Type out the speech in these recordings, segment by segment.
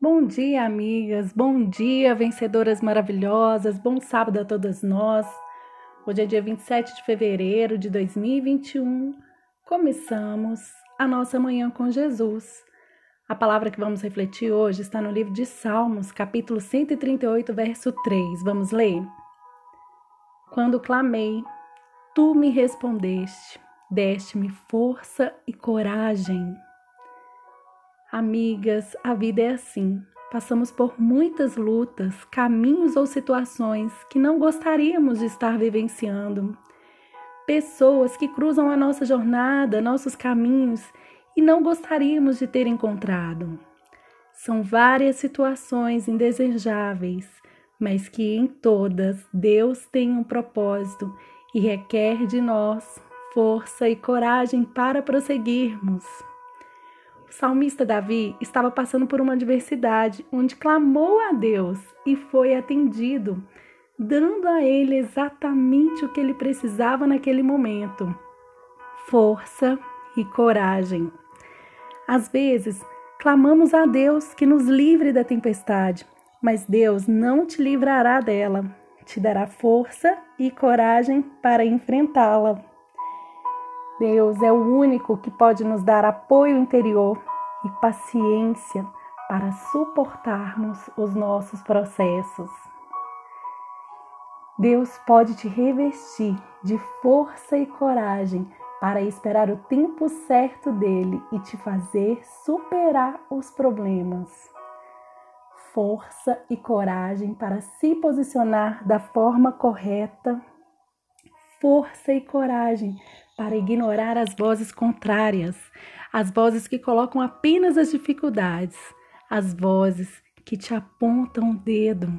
Bom dia, amigas. Bom dia, vencedoras maravilhosas. Bom sábado a todas nós. Hoje é dia 27 de fevereiro de 2021. Começamos a nossa manhã com Jesus. A palavra que vamos refletir hoje está no livro de Salmos, capítulo 138, verso 3. Vamos ler? Quando clamei, tu me respondeste, deste-me força e coragem. Amigas, a vida é assim. Passamos por muitas lutas, caminhos ou situações que não gostaríamos de estar vivenciando. Pessoas que cruzam a nossa jornada, nossos caminhos e não gostaríamos de ter encontrado. São várias situações indesejáveis, mas que em todas Deus tem um propósito e requer de nós força e coragem para prosseguirmos salmista Davi estava passando por uma adversidade onde clamou a Deus e foi atendido, dando a ele exatamente o que ele precisava naquele momento: força e coragem. Às vezes, clamamos a Deus que nos livre da tempestade, mas Deus não te livrará dela, te dará força e coragem para enfrentá-la. Deus é o único que pode nos dar apoio interior e paciência para suportarmos os nossos processos. Deus pode te revestir de força e coragem para esperar o tempo certo dele e te fazer superar os problemas. Força e coragem para se posicionar da forma correta. Força e coragem para ignorar as vozes contrárias, as vozes que colocam apenas as dificuldades, as vozes que te apontam o dedo.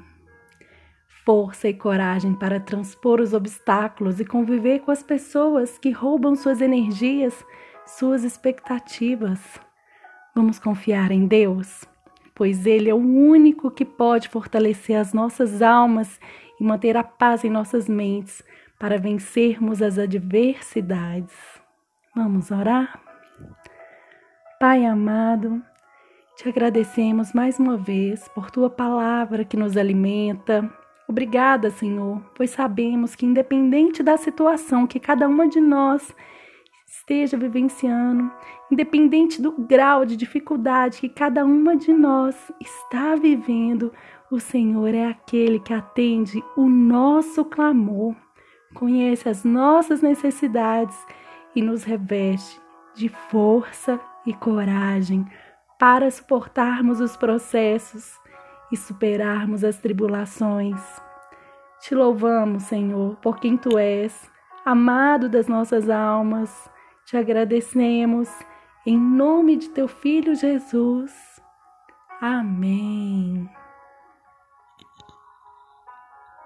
Força e coragem para transpor os obstáculos e conviver com as pessoas que roubam suas energias, suas expectativas. Vamos confiar em Deus, pois Ele é o único que pode fortalecer as nossas almas e manter a paz em nossas mentes para vencermos as adversidades. Vamos orar? Pai amado, te agradecemos mais uma vez por tua palavra que nos alimenta. Obrigada, Senhor, pois sabemos que, independente da situação que cada uma de nós esteja vivenciando, independente do grau de dificuldade que cada uma de nós está vivendo, o Senhor é aquele que atende o nosso clamor conhece as nossas necessidades e nos reveste de força e coragem para suportarmos os processos e superarmos as tribulações. Te louvamos, Senhor, por quem tu és, amado das nossas almas. Te agradecemos em nome de teu filho Jesus. Amém.